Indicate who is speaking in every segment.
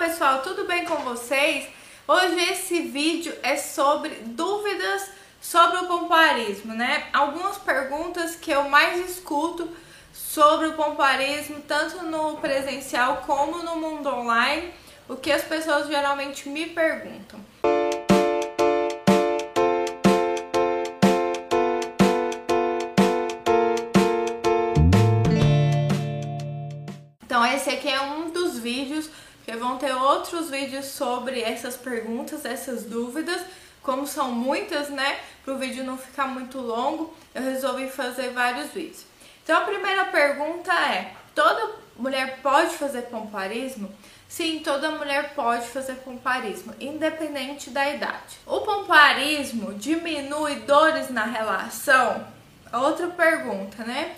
Speaker 1: pessoal, tudo bem com vocês? Hoje esse vídeo é sobre dúvidas sobre o pompoarismo, né? Algumas perguntas que eu mais escuto sobre o pompoarismo, tanto no presencial como no mundo online, o que as pessoas geralmente me perguntam. Então esse aqui é um vídeos que vão ter outros vídeos sobre essas perguntas, essas dúvidas. Como são muitas, né? Para o vídeo não ficar muito longo, eu resolvi fazer vários vídeos. Então a primeira pergunta é: toda mulher pode fazer pompoarismo? Sim, toda mulher pode fazer pompoarismo, independente da idade. O pompoarismo diminui dores na relação? Outra pergunta, né?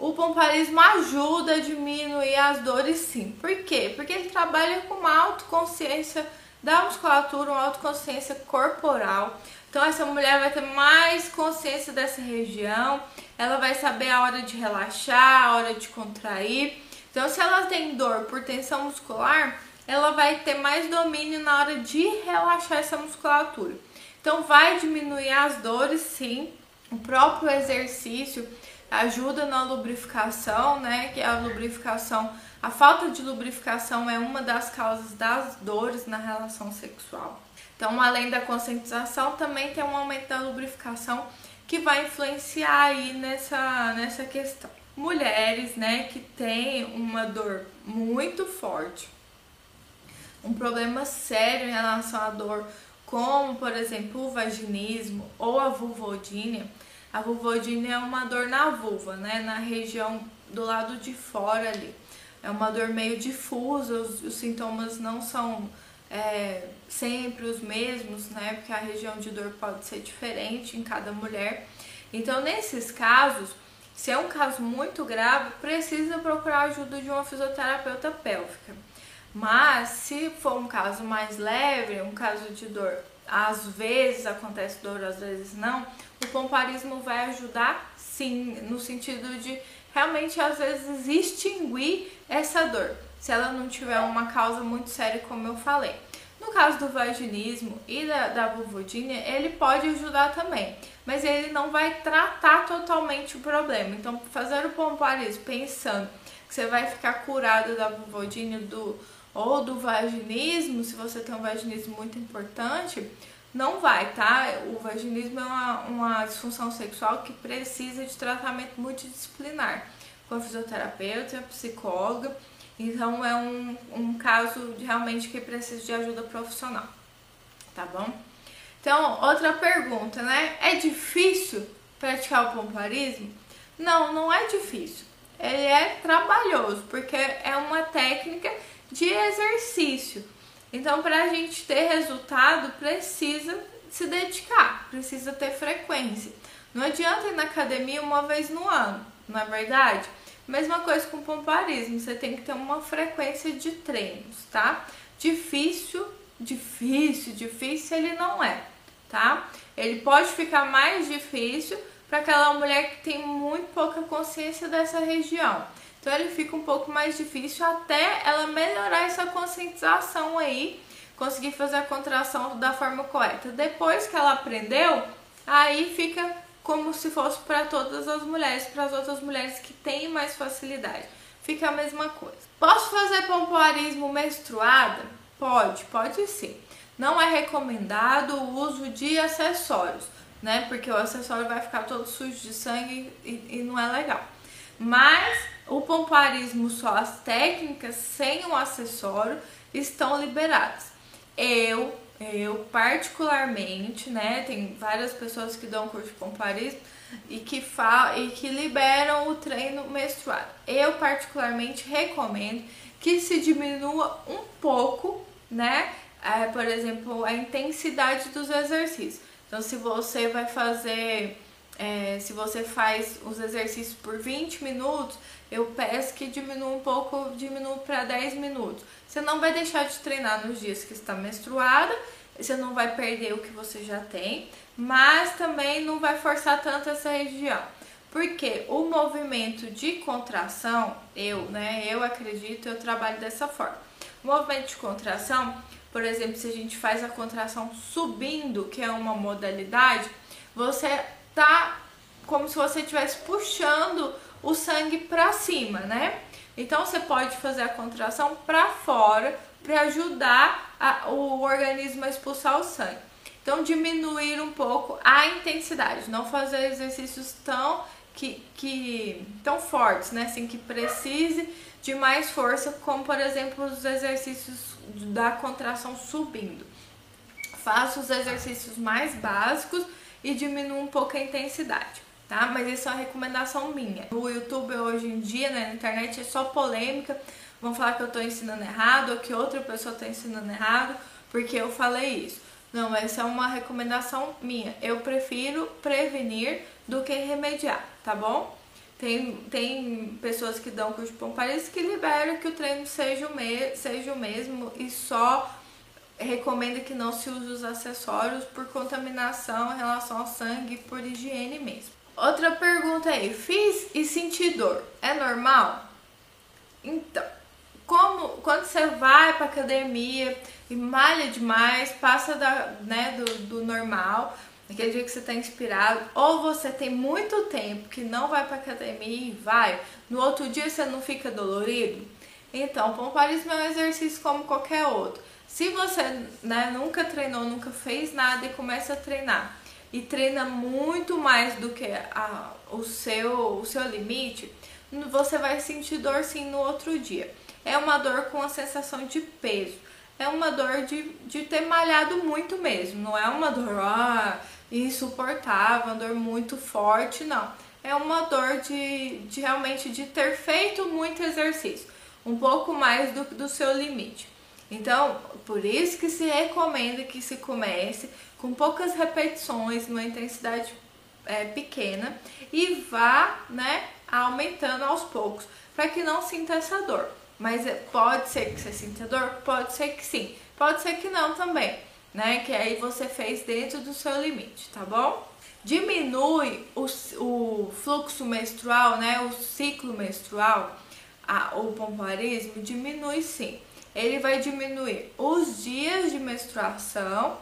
Speaker 1: O pompoarismo ajuda a diminuir as dores sim. Por quê? Porque ele trabalha com uma autoconsciência da musculatura, uma autoconsciência corporal. Então essa mulher vai ter mais consciência dessa região, ela vai saber a hora de relaxar, a hora de contrair. Então se ela tem dor por tensão muscular, ela vai ter mais domínio na hora de relaxar essa musculatura. Então vai diminuir as dores sim. O próprio exercício ajuda na lubrificação, né? Que a lubrificação, a falta de lubrificação é uma das causas das dores na relação sexual. Então, além da conscientização, também tem um aumento da lubrificação que vai influenciar aí nessa, nessa questão. Mulheres, né, que têm uma dor muito forte, um problema sério em relação à dor, como, por exemplo, o vaginismo ou a vulvodínia, a vulvodínia é uma dor na vulva, né? Na região do lado de fora ali. É uma dor meio difusa, os, os sintomas não são é, sempre os mesmos, né? Porque a região de dor pode ser diferente em cada mulher. Então, nesses casos, se é um caso muito grave, precisa procurar a ajuda de uma fisioterapeuta pélvica. Mas se for um caso mais leve, um caso de dor, às vezes acontece dor, às vezes não, o pomparismo vai ajudar sim, no sentido de realmente às vezes extinguir essa dor, se ela não tiver uma causa muito séria, como eu falei. No caso do vaginismo e da, da vulvodínia, ele pode ajudar também, mas ele não vai tratar totalmente o problema. Então, fazer o pomparismo pensando que você vai ficar curado da vulvodínia do, ou do vaginismo, se você tem um vaginismo muito importante, não vai, tá? O vaginismo é uma, uma disfunção sexual que precisa de tratamento multidisciplinar, com a fisioterapeuta, a psicóloga. Então é um, um caso de, realmente que precisa de ajuda profissional, tá bom? Então, outra pergunta, né? É difícil praticar o pomparismo? Não, não é difícil. Ele é trabalhoso, porque é uma técnica de exercício. Então, para a gente ter resultado, precisa se dedicar, precisa ter frequência. Não adianta ir na academia uma vez no ano, não é verdade? Mesma coisa com pomparismo, você tem que ter uma frequência de treinos, tá? Difícil, difícil, difícil ele não é, tá? Ele pode ficar mais difícil para aquela mulher que tem muito pouca consciência dessa região. Então ele fica um pouco mais difícil até ela melhorar essa conscientização aí, conseguir fazer a contração da forma correta. Depois que ela aprendeu, aí fica como se fosse para todas as mulheres, para as outras mulheres que têm mais facilidade. Fica a mesma coisa. Posso fazer pompoarismo menstruada? Pode, pode sim. Não é recomendado o uso de acessórios, né? Porque o acessório vai ficar todo sujo de sangue e, e não é legal. Mas o pompoarismo só, as técnicas sem o acessório estão liberadas. Eu, eu particularmente, né, tem várias pessoas que dão curso de pompoarismo e que, e que liberam o treino menstruado. Eu particularmente recomendo que se diminua um pouco, né, é, por exemplo, a intensidade dos exercícios. Então, se você vai fazer é, se você faz os exercícios por 20 minutos, eu peço que diminua um pouco, diminua para 10 minutos. Você não vai deixar de treinar nos dias que está menstruada, você não vai perder o que você já tem, mas também não vai forçar tanto essa região. Porque o movimento de contração, eu, né, eu acredito, eu trabalho dessa forma. O movimento de contração, por exemplo, se a gente faz a contração subindo, que é uma modalidade, você tá como se você estivesse puxando o sangue para cima, né? Então você pode fazer a contração para fora para ajudar a, o organismo a expulsar o sangue. Então diminuir um pouco a intensidade, não fazer exercícios tão que, que tão fortes, né? Assim que precise de mais força, como por exemplo os exercícios da contração subindo. Faça os exercícios mais básicos e diminua um pouco a intensidade tá? Mas isso é uma recomendação minha. O YouTube hoje em dia, né, na internet, é só polêmica. Vão falar que eu tô ensinando errado ou que outra pessoa tá ensinando errado porque eu falei isso. Não, essa é uma recomendação minha. Eu prefiro prevenir do que remediar, tá bom? Tem, tem pessoas que dão curso de pompares que liberam que o treino seja o, me, seja o mesmo e só recomenda que não se use os acessórios por contaminação em relação ao sangue por higiene mesmo. Outra pergunta aí, fiz e senti dor, é normal? Então, como quando você vai para academia e malha demais, passa da, né, do, do normal, aquele dia que você está inspirado, ou você tem muito tempo que não vai para academia e vai, no outro dia você não fica dolorido? Então, pomparismo é um exercício como qualquer outro. Se você né, nunca treinou, nunca fez nada e começa a treinar, e treina muito mais do que a, o, seu, o seu limite, você vai sentir dor sim no outro dia. É uma dor com a sensação de peso. É uma dor de, de ter malhado muito mesmo. Não é uma dor ah, insuportável, uma dor muito forte, não. É uma dor de, de realmente de ter feito muito exercício. Um pouco mais do, do seu limite. Então, por isso que se recomenda que se comece com poucas repetições, numa intensidade é, pequena e vá, né, aumentando aos poucos, para que não sinta essa dor. Mas é, pode ser que você sinta dor, pode ser que sim, pode ser que não também, né? Que aí você fez dentro do seu limite, tá bom? Diminui o, o fluxo menstrual, né? O ciclo menstrual, a, o pompoarismo diminui sim. Ele vai diminuir os dias de menstruação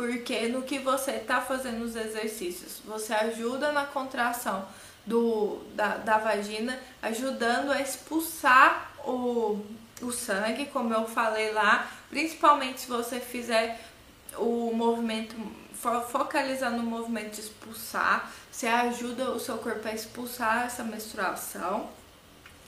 Speaker 1: porque no que você está fazendo os exercícios, você ajuda na contração do, da, da vagina, ajudando a expulsar o, o sangue, como eu falei lá, principalmente se você fizer o movimento, focalizar no movimento de expulsar, você ajuda o seu corpo a expulsar essa menstruação.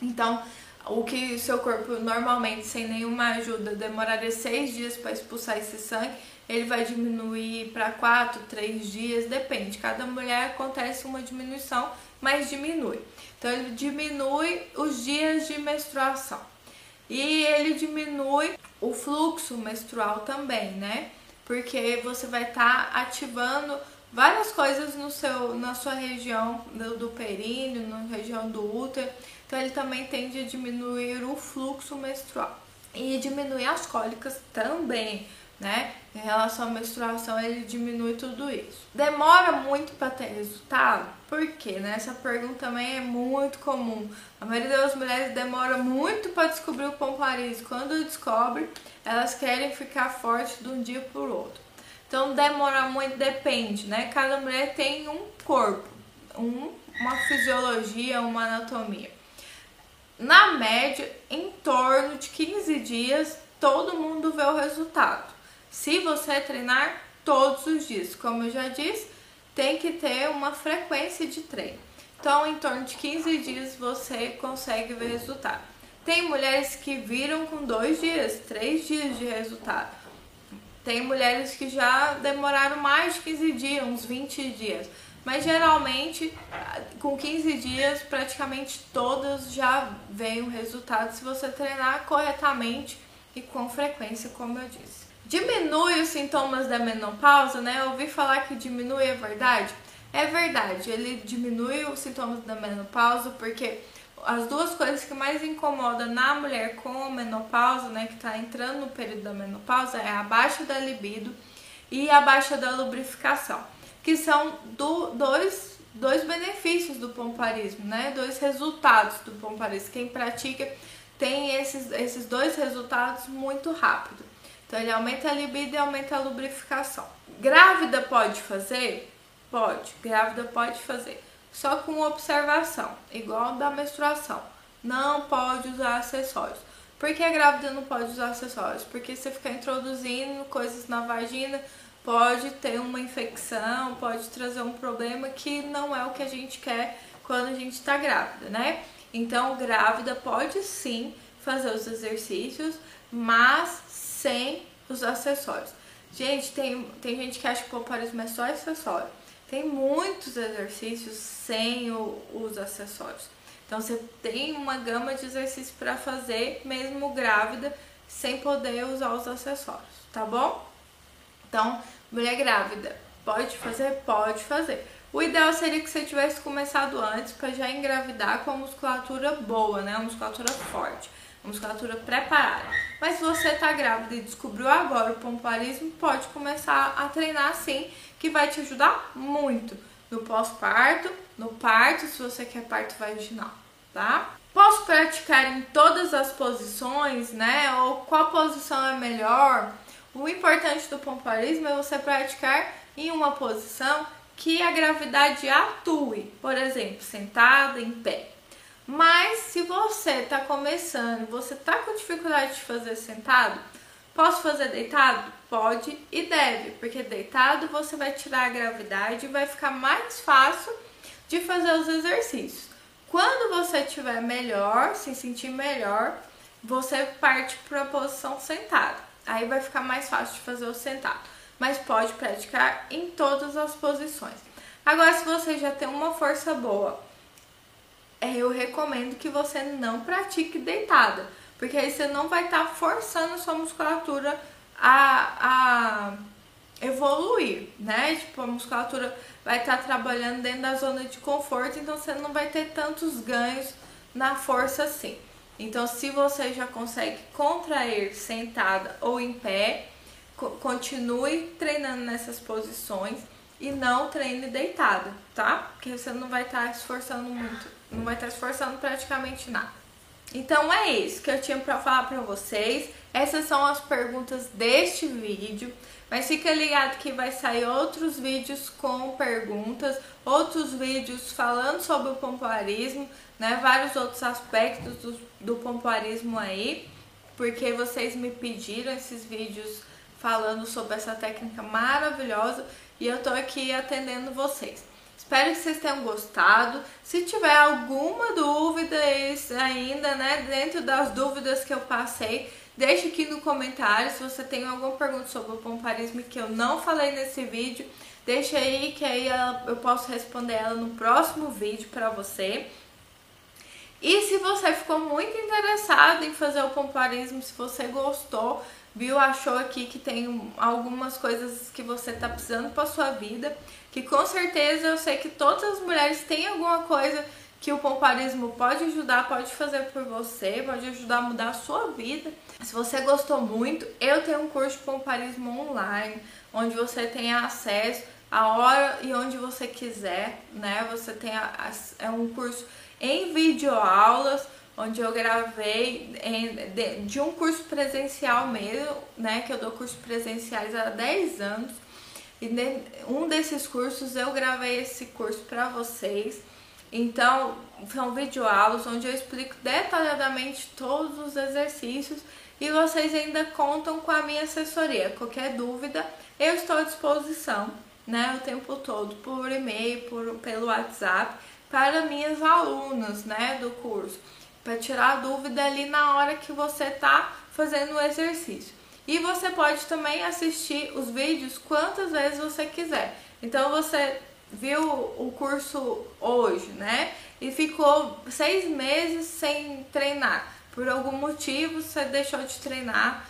Speaker 1: Então, o que seu corpo normalmente, sem nenhuma ajuda, demoraria seis dias para expulsar esse sangue, ele vai diminuir para 4, 3 dias, depende. Cada mulher acontece uma diminuição, mas diminui. Então ele diminui os dias de menstruação. E ele diminui o fluxo menstrual também, né? Porque você vai estar tá ativando várias coisas no seu, na sua região do, do períneo, na região do útero. Então ele também tende a diminuir o fluxo menstrual e diminuir as cólicas também né? Em relação à menstruação, ele diminui tudo isso. Demora muito para ter resultado? Por quê? Né? Essa pergunta também é muito comum. A maioria das mulheres demora muito para descobrir o pomparismo. Quando descobre, elas querem ficar forte de um dia para o outro. Então, demora muito, depende, né? Cada mulher tem um corpo, um, uma fisiologia, uma anatomia. Na média, em torno de 15 dias, todo mundo vê o resultado. Se você treinar todos os dias, como eu já disse, tem que ter uma frequência de treino. Então, em torno de 15 dias você consegue ver resultado. Tem mulheres que viram com dois dias, três dias de resultado. Tem mulheres que já demoraram mais de 15 dias, uns 20 dias. Mas geralmente, com 15 dias, praticamente todas já veem o resultado se você treinar corretamente e com frequência, como eu disse. Diminui os sintomas da menopausa, né? Eu ouvi falar que diminui, é verdade? É verdade, ele diminui os sintomas da menopausa porque as duas coisas que mais incomodam na mulher com menopausa, né, que está entrando no período da menopausa, é a baixa da libido e a baixa da lubrificação, que são do, dois, dois benefícios do pomparismo, né, dois resultados do pomparismo. Quem pratica tem esses, esses dois resultados muito rápido. Então ele aumenta a libido e aumenta a lubrificação. Grávida pode fazer? Pode. Grávida pode fazer. Só com observação, igual da menstruação. Não pode usar acessórios. Por que a grávida não pode usar acessórios? Porque você ficar introduzindo coisas na vagina pode ter uma infecção, pode trazer um problema que não é o que a gente quer quando a gente está grávida, né? Então, grávida pode sim fazer os exercícios, mas sem os acessórios. Gente, tem, tem gente que acha que o pompoarismo é só acessório. Tem muitos exercícios sem o, os acessórios. Então, você tem uma gama de exercícios para fazer, mesmo grávida, sem poder usar os acessórios, tá bom? Então, mulher grávida, pode fazer? Pode fazer. O ideal seria que você tivesse começado antes para já engravidar com a musculatura boa, né? Uma musculatura forte, uma musculatura preparada. Mas se você está grávida e descobriu agora o pompoarismo, pode começar a treinar sim, que vai te ajudar muito no pós-parto, no parto, se você quer parto vaginal, tá? Posso praticar em todas as posições, né? Ou qual posição é melhor? O importante do pompoarismo é você praticar em uma posição que a gravidade atue, por exemplo, sentada, em pé. Mas se você está começando, você está com dificuldade de fazer sentado, posso fazer deitado? Pode e deve, porque deitado você vai tirar a gravidade e vai ficar mais fácil de fazer os exercícios. Quando você estiver melhor, se sentir melhor, você parte para a posição sentada. Aí vai ficar mais fácil de fazer o sentado, mas pode praticar em todas as posições. Agora, se você já tem uma força boa, é, eu recomendo que você não pratique deitada, porque aí você não vai estar tá forçando sua musculatura a, a evoluir, né? Tipo, a musculatura vai estar tá trabalhando dentro da zona de conforto, então você não vai ter tantos ganhos na força assim. Então, se você já consegue contrair sentada ou em pé, continue treinando nessas posições e não treine deitada, tá? Porque você não vai estar tá esforçando muito, não vai estar tá esforçando praticamente nada. Então é isso que eu tinha para falar para vocês. Essas são as perguntas deste vídeo. Mas fica ligado que vai sair outros vídeos com perguntas, outros vídeos falando sobre o pompoarismo, né? Vários outros aspectos do, do pompoarismo aí, porque vocês me pediram esses vídeos falando sobre essa técnica maravilhosa e eu tô aqui atendendo vocês. Espero que vocês tenham gostado. Se tiver alguma dúvida ainda, né, dentro das dúvidas que eu passei, Deixe aqui no comentário se você tem alguma pergunta sobre o pomparismo que eu não falei nesse vídeo. Deixa aí que aí eu posso responder ela no próximo vídeo para você. E se você ficou muito interessado em fazer o pomparismo, se você gostou, viu, achou aqui que tem algumas coisas que você está precisando para sua vida, que com certeza eu sei que todas as mulheres têm alguma coisa que o pomparismo pode ajudar, pode fazer por você, pode ajudar a mudar a sua vida. Se você gostou muito, eu tenho um curso de pomparismo online, onde você tem acesso a hora e onde você quiser, né? Você tem a, é um curso em videoaulas, onde eu gravei em, de, de, um curso presencial mesmo, né? Que eu dou cursos presenciais há 10 anos. E de, um desses cursos eu gravei esse curso para vocês. Então, são videoaulas onde eu explico detalhadamente todos os exercícios e vocês ainda contam com a minha assessoria. Qualquer dúvida, eu estou à disposição, né, o tempo todo, por e-mail, por, pelo WhatsApp, para minhas alunas, né, do curso, para tirar a dúvida ali na hora que você está fazendo o exercício. E você pode também assistir os vídeos quantas vezes você quiser. Então você viu o curso hoje, né? E ficou seis meses sem treinar. Por algum motivo você deixou de treinar,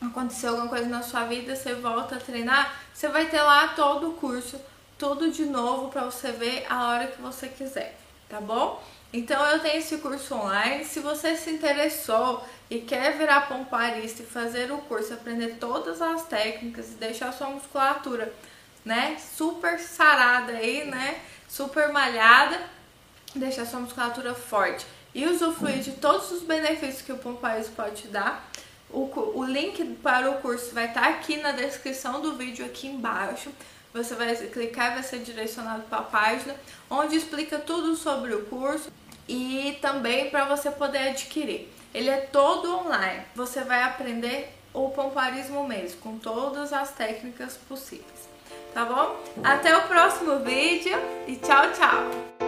Speaker 1: aconteceu alguma coisa na sua vida, você volta a treinar, você vai ter lá todo o curso, tudo de novo para você ver a hora que você quiser, tá bom? Então eu tenho esse curso online. Se você se interessou e quer virar pomparista e fazer o curso, aprender todas as técnicas e deixar sua musculatura né? Super sarada aí, né? Super malhada, deixar sua musculatura forte e usufruir de todos os benefícios que o Pomparismo pode te dar, o, o link para o curso vai estar aqui na descrição do vídeo aqui embaixo. Você vai clicar e vai ser direcionado para a página onde explica tudo sobre o curso e também para você poder adquirir. Ele é todo online. Você vai aprender o pomparismo mesmo, com todas as técnicas possíveis. Tá bom? Até o próximo vídeo e tchau, tchau!